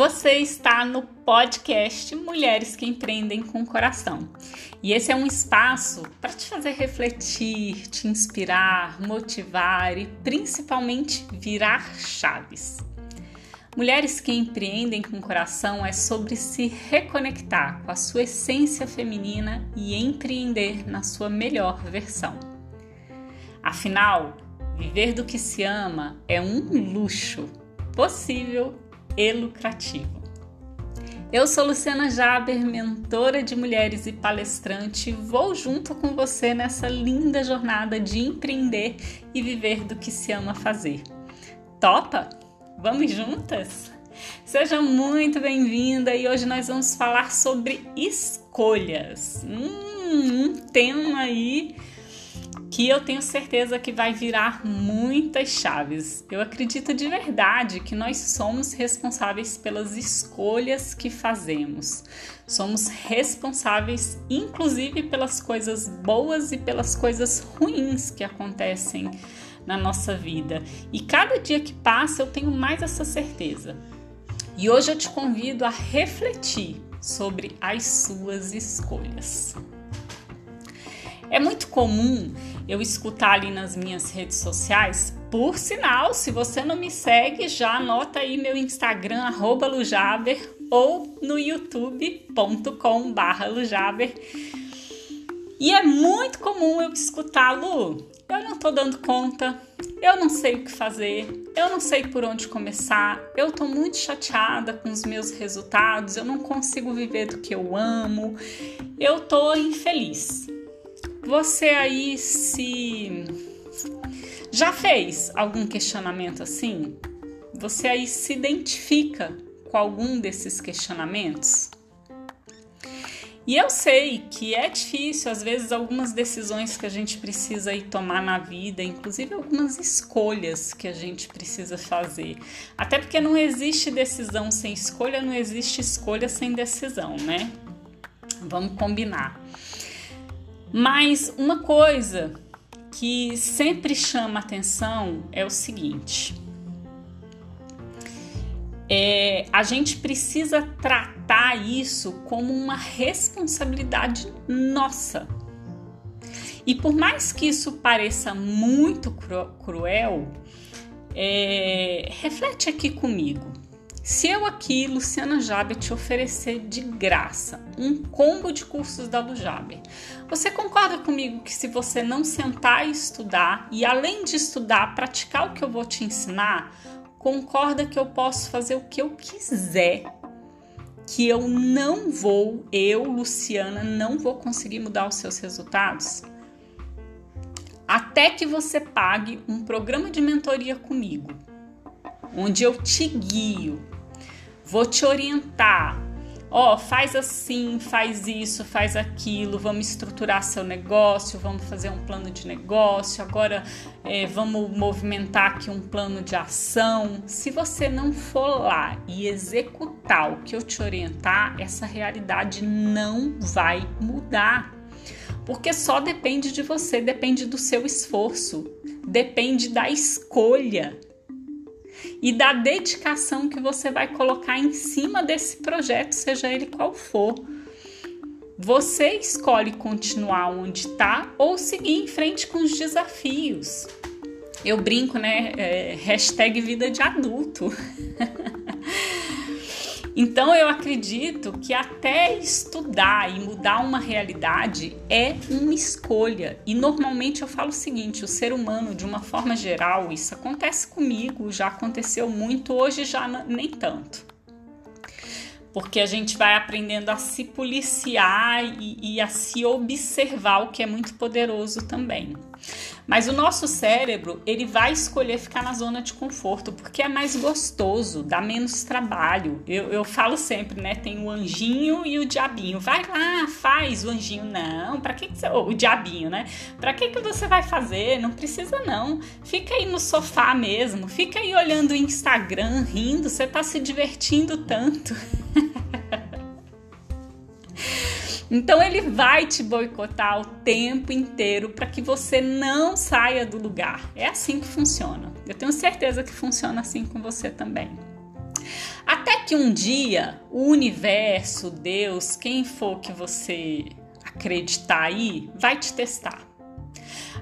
Você está no podcast Mulheres que Empreendem com Coração. E esse é um espaço para te fazer refletir, te inspirar, motivar e principalmente virar chaves. Mulheres que Empreendem com Coração é sobre se reconectar com a sua essência feminina e empreender na sua melhor versão. Afinal, viver do que se ama é um luxo possível e lucrativo. Eu sou Luciana Jaber, mentora de mulheres e palestrante, vou junto com você nessa linda jornada de empreender e viver do que se ama fazer. Topa? Vamos juntas? Seja muito bem-vinda e hoje nós vamos falar sobre escolhas. Hum, um tema aí que eu tenho certeza que vai virar muitas chaves. Eu acredito de verdade que nós somos responsáveis pelas escolhas que fazemos. Somos responsáveis, inclusive, pelas coisas boas e pelas coisas ruins que acontecem na nossa vida. E cada dia que passa eu tenho mais essa certeza. E hoje eu te convido a refletir sobre as suas escolhas. É muito comum eu escutar ali nas minhas redes sociais. Por sinal, se você não me segue, já anota aí meu Instagram, Lujaber, ou no youtube.com Lujaber. E é muito comum eu escutar, Lu, eu não tô dando conta, eu não sei o que fazer, eu não sei por onde começar, eu tô muito chateada com os meus resultados, eu não consigo viver do que eu amo, eu tô infeliz. Você aí se já fez algum questionamento assim? Você aí se identifica com algum desses questionamentos? E eu sei que é difícil, às vezes, algumas decisões que a gente precisa ir tomar na vida, inclusive algumas escolhas que a gente precisa fazer. Até porque não existe decisão sem escolha, não existe escolha sem decisão, né? Vamos combinar. Mas uma coisa que sempre chama atenção é o seguinte: é, a gente precisa tratar isso como uma responsabilidade nossa. E por mais que isso pareça muito cru cruel, é, reflete aqui comigo. Se eu aqui, Luciana Jaber, te oferecer de graça um combo de cursos da Lujaber, você concorda comigo que se você não sentar e estudar e além de estudar, praticar o que eu vou te ensinar, concorda que eu posso fazer o que eu quiser, que eu não vou, eu, Luciana, não vou conseguir mudar os seus resultados? Até que você pague um programa de mentoria comigo, onde eu te guio, vou te orientar. Ó, oh, faz assim, faz isso, faz aquilo, vamos estruturar seu negócio, vamos fazer um plano de negócio, agora é, vamos movimentar aqui um plano de ação. Se você não for lá e executar o que eu te orientar, essa realidade não vai mudar. Porque só depende de você, depende do seu esforço, depende da escolha e da dedicação que você vai colocar em cima desse projeto, seja ele qual for. Você escolhe continuar onde está ou seguir em frente com os desafios. Eu brinco, né? É, hashtag vida de adulto. Então eu acredito que até estudar e mudar uma realidade é uma escolha. E normalmente eu falo o seguinte: o ser humano, de uma forma geral, isso acontece comigo, já aconteceu muito, hoje já nem tanto. Porque a gente vai aprendendo a se policiar e, e a se observar, o que é muito poderoso também. Mas o nosso cérebro, ele vai escolher ficar na zona de conforto porque é mais gostoso, dá menos trabalho. Eu, eu falo sempre, né? Tem o anjinho e o diabinho. Vai lá, faz o anjinho. Não, para que, que você. O diabinho, né? Para que, que você vai fazer? Não precisa, não. Fica aí no sofá mesmo, fica aí olhando o Instagram, rindo, você tá se divertindo tanto. Então ele vai te boicotar o tempo inteiro para que você não saia do lugar. É assim que funciona. Eu tenho certeza que funciona assim com você também. Até que um dia o universo, Deus, quem for que você acreditar aí, vai te testar.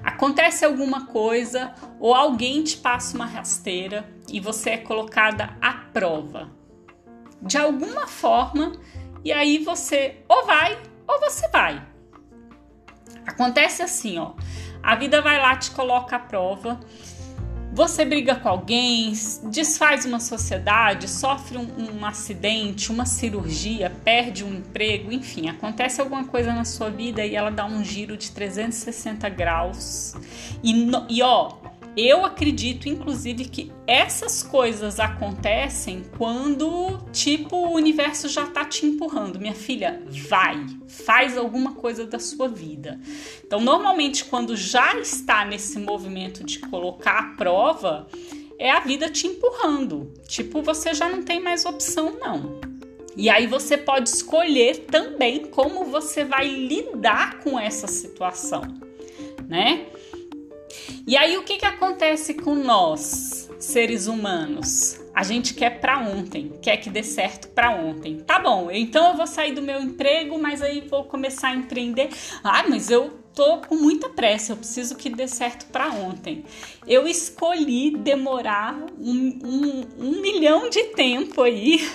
Acontece alguma coisa ou alguém te passa uma rasteira e você é colocada à prova de alguma forma e aí você ou vai ou você vai. Acontece assim, ó. A vida vai lá, te coloca à prova. Você briga com alguém, desfaz uma sociedade, sofre um, um, acidente, uma cirurgia, perde um emprego, enfim, acontece alguma coisa na sua vida e ela dá um giro de 360 graus. E, e ó, eu acredito, inclusive, que essas coisas acontecem quando, tipo, o universo já tá te empurrando. Minha filha, vai, faz alguma coisa da sua vida. Então, normalmente, quando já está nesse movimento de colocar a prova, é a vida te empurrando. Tipo, você já não tem mais opção, não. E aí você pode escolher também como você vai lidar com essa situação, né? E aí o que, que acontece com nós, seres humanos? A gente quer para ontem, quer que dê certo para ontem. Tá bom, então eu vou sair do meu emprego, mas aí vou começar a empreender. Ah, mas eu tô com muita pressa, eu preciso que dê certo para ontem. Eu escolhi demorar um, um, um milhão de tempo aí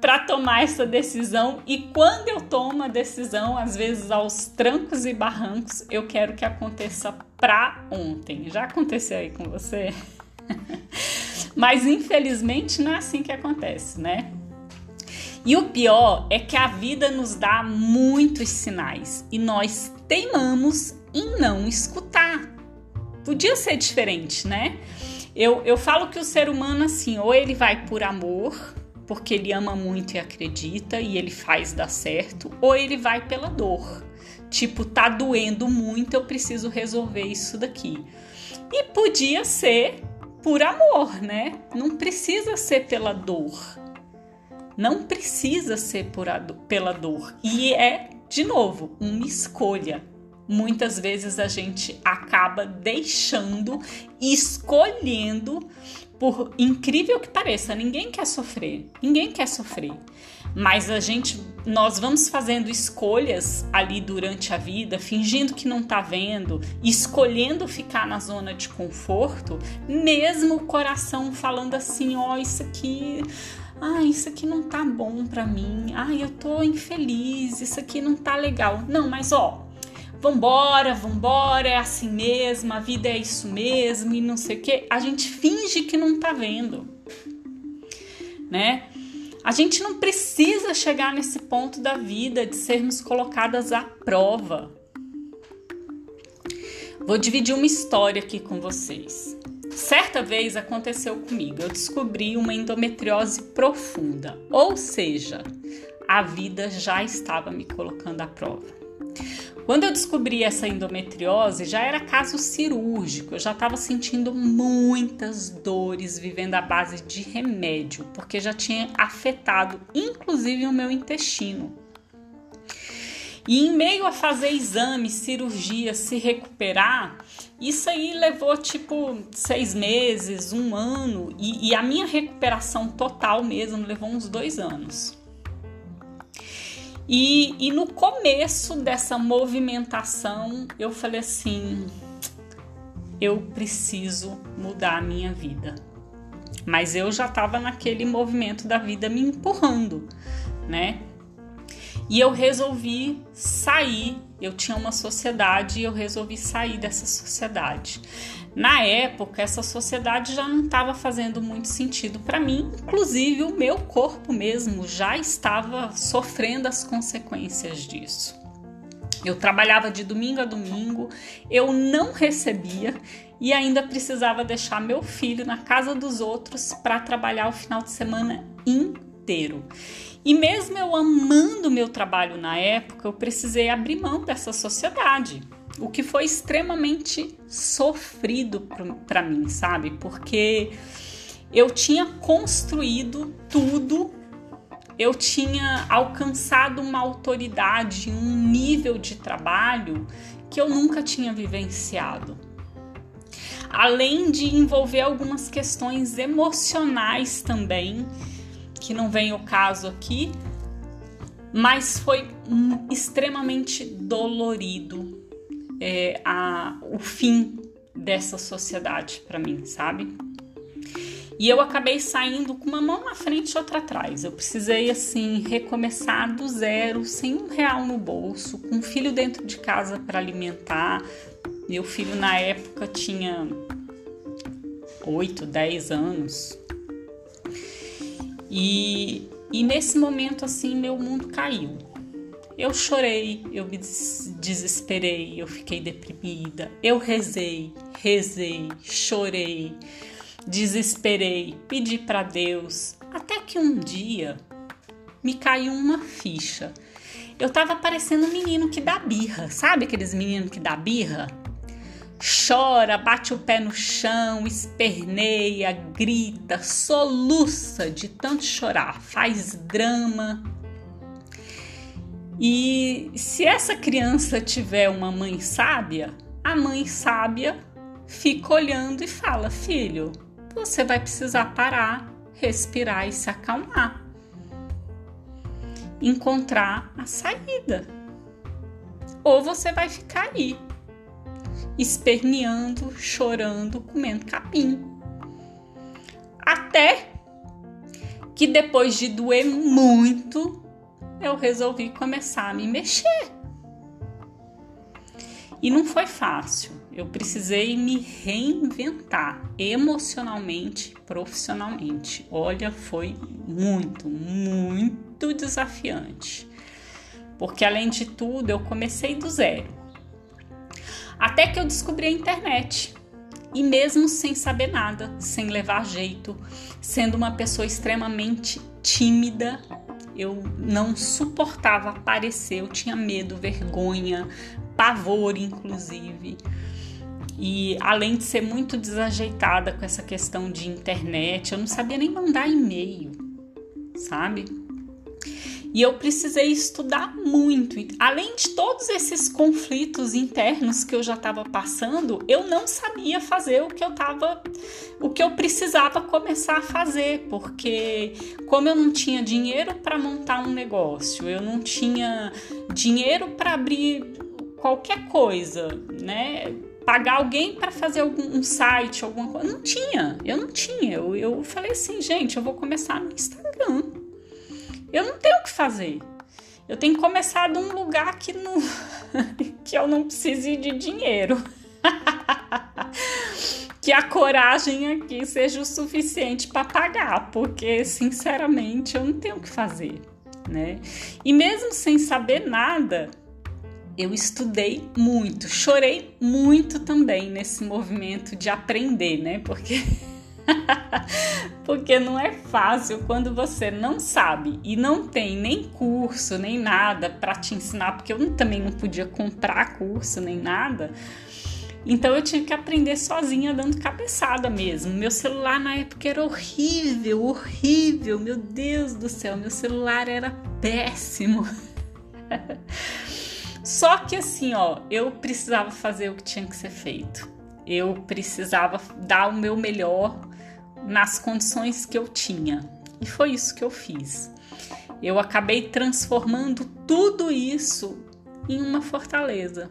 para tomar essa decisão e quando eu tomo a decisão, às vezes aos trancos e barrancos, eu quero que aconteça para ontem. Já aconteceu aí com você? Mas infelizmente não é assim que acontece, né? E o pior é que a vida nos dá muitos sinais e nós teimamos em não escutar. Podia ser diferente, né? Eu, eu falo que o ser humano, assim, ou ele vai por amor, porque ele ama muito e acredita e ele faz dar certo, ou ele vai pela dor. Tipo, tá doendo muito, eu preciso resolver isso daqui. E podia ser por amor, né? Não precisa ser pela dor. Não precisa ser por do, pela dor. E é, de novo, uma escolha. Muitas vezes a gente acaba deixando, escolhendo por incrível que pareça, ninguém quer sofrer, ninguém quer sofrer. Mas a gente, nós vamos fazendo escolhas ali durante a vida, fingindo que não tá vendo, escolhendo ficar na zona de conforto, mesmo o coração falando assim, ó, oh, isso aqui, ah, isso aqui não tá bom para mim. Ah, eu tô infeliz, isso aqui não tá legal. Não, mas ó, vambora, vambora, é assim mesmo, a vida é isso mesmo e não sei o que, a gente finge que não tá vendo, né? A gente não precisa chegar nesse ponto da vida de sermos colocadas à prova. Vou dividir uma história aqui com vocês. Certa vez aconteceu comigo, eu descobri uma endometriose profunda, ou seja, a vida já estava me colocando à prova. Quando eu descobri essa endometriose, já era caso cirúrgico, eu já estava sentindo muitas dores, vivendo à base de remédio, porque já tinha afetado inclusive o meu intestino. E em meio a fazer exames, cirurgia, se recuperar, isso aí levou tipo seis meses, um ano, e, e a minha recuperação total mesmo levou uns dois anos. E, e no começo dessa movimentação, eu falei assim: eu preciso mudar a minha vida. Mas eu já estava naquele movimento da vida me empurrando, né? E eu resolvi sair. Eu tinha uma sociedade e eu resolvi sair dessa sociedade. Na época, essa sociedade já não estava fazendo muito sentido para mim, inclusive o meu corpo mesmo já estava sofrendo as consequências disso. Eu trabalhava de domingo a domingo, eu não recebia e ainda precisava deixar meu filho na casa dos outros para trabalhar o final de semana inteiro. E mesmo eu amando meu trabalho na época, eu precisei abrir mão dessa sociedade o que foi extremamente sofrido para mim, sabe? Porque eu tinha construído tudo, eu tinha alcançado uma autoridade, um nível de trabalho que eu nunca tinha vivenciado. além de envolver algumas questões emocionais também, que não vem o caso aqui, mas foi um, extremamente dolorido é, a, o fim dessa sociedade para mim, sabe? E eu acabei saindo com uma mão na frente e outra atrás. Eu precisei, assim, recomeçar do zero, sem um real no bolso, com um filho dentro de casa para alimentar. Meu filho, na época, tinha 8, 10 anos. E, e nesse momento, assim, meu mundo caiu. Eu chorei, eu me desesperei, eu fiquei deprimida. Eu rezei, rezei, chorei desesperei, pedi para Deus, até que um dia me caiu uma ficha. Eu tava parecendo um menino que dá birra, sabe aqueles meninos que dá birra? Chora, bate o pé no chão, esperneia, grita, soluça de tanto chorar, faz drama. E se essa criança tiver uma mãe sábia, a mãe sábia fica olhando e fala: Filho, você vai precisar parar, respirar e se acalmar. Encontrar a saída. Ou você vai ficar aí, esperneando, chorando, comendo capim. Até que depois de doer muito, eu resolvi começar a me mexer. E não foi fácil. Eu precisei me reinventar emocionalmente, profissionalmente. Olha, foi muito, muito desafiante. Porque além de tudo, eu comecei do zero. Até que eu descobri a internet. E mesmo sem saber nada, sem levar jeito, sendo uma pessoa extremamente tímida, eu não suportava aparecer, eu tinha medo, vergonha, pavor, inclusive. E além de ser muito desajeitada com essa questão de internet, eu não sabia nem mandar e-mail, sabe? E eu precisei estudar muito. Além de todos esses conflitos internos que eu já estava passando, eu não sabia fazer o que eu tava, o que eu precisava começar a fazer, porque como eu não tinha dinheiro para montar um negócio, eu não tinha dinheiro para abrir qualquer coisa, né? Pagar alguém para fazer algum um site, alguma coisa. Não tinha, eu não tinha. Eu, eu falei assim, gente, eu vou começar no Instagram. Eu não tenho o que fazer. Eu tenho que começar de um lugar que, não, que eu não precise de dinheiro. que a coragem aqui seja o suficiente para pagar, porque sinceramente eu não tenho o que fazer, né? E mesmo sem saber nada, eu estudei muito, chorei muito também nesse movimento de aprender, né? Porque porque não é fácil quando você não sabe e não tem nem curso, nem nada para te ensinar, porque eu também não podia comprar curso nem nada. Então eu tinha que aprender sozinha dando cabeçada mesmo. Meu celular na época era horrível, horrível. Meu Deus do céu, meu celular era péssimo. Só que assim, ó, eu precisava fazer o que tinha que ser feito. Eu precisava dar o meu melhor nas condições que eu tinha. E foi isso que eu fiz. Eu acabei transformando tudo isso em uma fortaleza.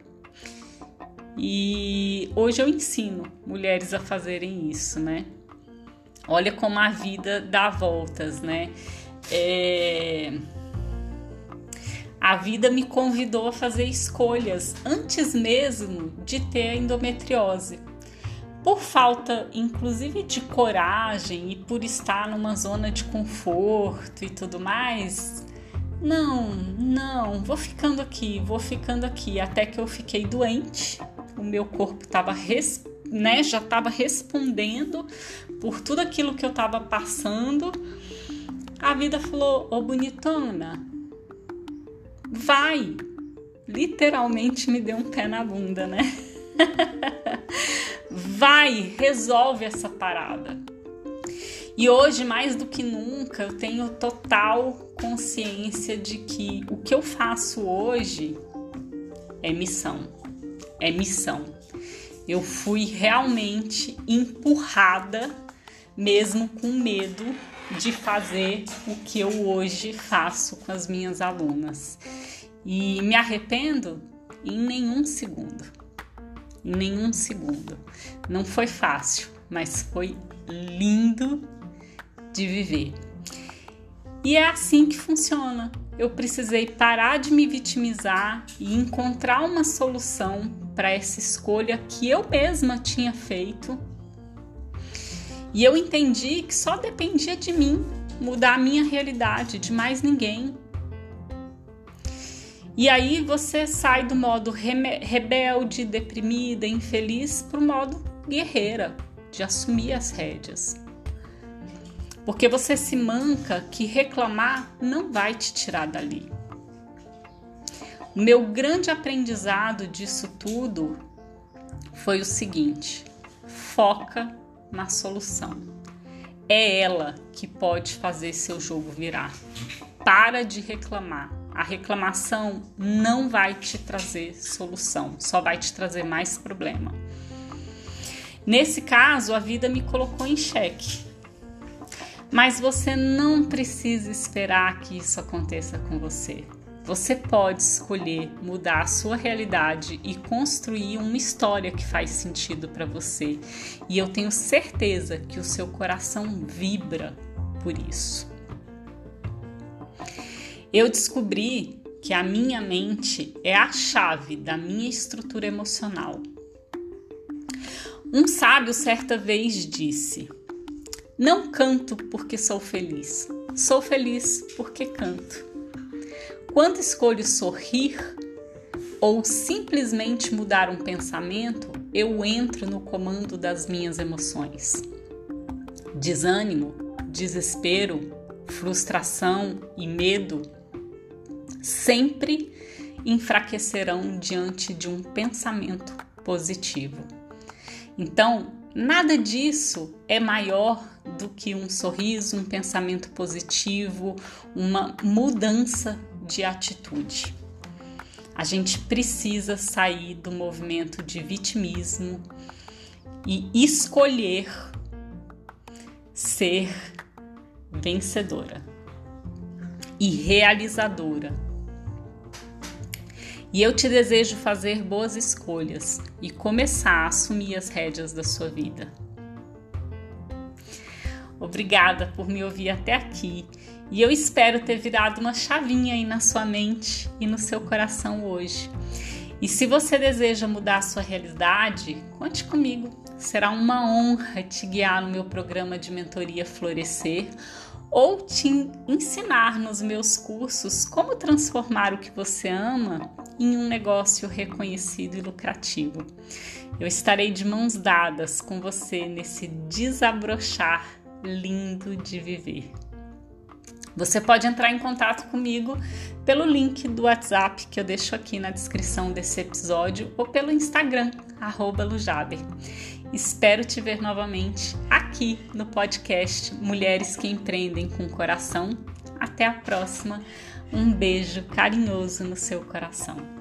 E hoje eu ensino mulheres a fazerem isso, né? Olha como a vida dá voltas, né? É a vida me convidou a fazer escolhas antes mesmo de ter a endometriose. Por falta, inclusive, de coragem e por estar numa zona de conforto e tudo mais, não, não, vou ficando aqui, vou ficando aqui, até que eu fiquei doente. O meu corpo estava né, já estava respondendo por tudo aquilo que eu estava passando. A vida falou: Ô bonitona, vai! Literalmente me deu um pé na bunda, né? vai, resolve essa parada. E hoje, mais do que nunca, eu tenho total consciência de que o que eu faço hoje é missão. É missão. Eu fui realmente empurrada, mesmo com medo de fazer o que eu hoje faço com as minhas alunas. E me arrependo em nenhum segundo. Em nenhum segundo. Não foi fácil, mas foi lindo de viver. E é assim que funciona. Eu precisei parar de me vitimizar e encontrar uma solução para essa escolha que eu mesma tinha feito. E eu entendi que só dependia de mim mudar a minha realidade, de mais ninguém. E aí você sai do modo rebelde, deprimida, infeliz para o modo guerreira, de assumir as rédeas. Porque você se manca que reclamar não vai te tirar dali. O meu grande aprendizado disso tudo foi o seguinte: foca na solução. É ela que pode fazer seu jogo virar. Para de reclamar. A reclamação não vai te trazer solução, só vai te trazer mais problema. Nesse caso, a vida me colocou em xeque. Mas você não precisa esperar que isso aconteça com você. Você pode escolher mudar a sua realidade e construir uma história que faz sentido para você. E eu tenho certeza que o seu coração vibra por isso. Eu descobri que a minha mente é a chave da minha estrutura emocional. Um sábio certa vez disse: Não canto porque sou feliz, sou feliz porque canto. Quando escolho sorrir ou simplesmente mudar um pensamento, eu entro no comando das minhas emoções. Desânimo, desespero, frustração e medo sempre enfraquecerão diante de um pensamento positivo. Então, nada disso é maior do que um sorriso, um pensamento positivo, uma mudança de atitude. A gente precisa sair do movimento de vitimismo e escolher ser vencedora e realizadora e eu te desejo fazer boas escolhas e começar a assumir as rédeas da sua vida. Obrigada por me ouvir até aqui e eu espero ter virado uma chavinha aí na sua mente e no seu coração hoje. E se você deseja mudar a sua realidade, conte comigo. Será uma honra te guiar no meu programa de mentoria Florescer ou te ensinar nos meus cursos como transformar o que você ama em um negócio reconhecido e lucrativo. Eu estarei de mãos dadas com você nesse desabrochar lindo de viver. Você pode entrar em contato comigo pelo link do WhatsApp que eu deixo aqui na descrição desse episódio ou pelo Instagram, Lujaber. Espero te ver novamente aqui no podcast Mulheres que Empreendem com Coração. Até a próxima. Um beijo carinhoso no seu coração.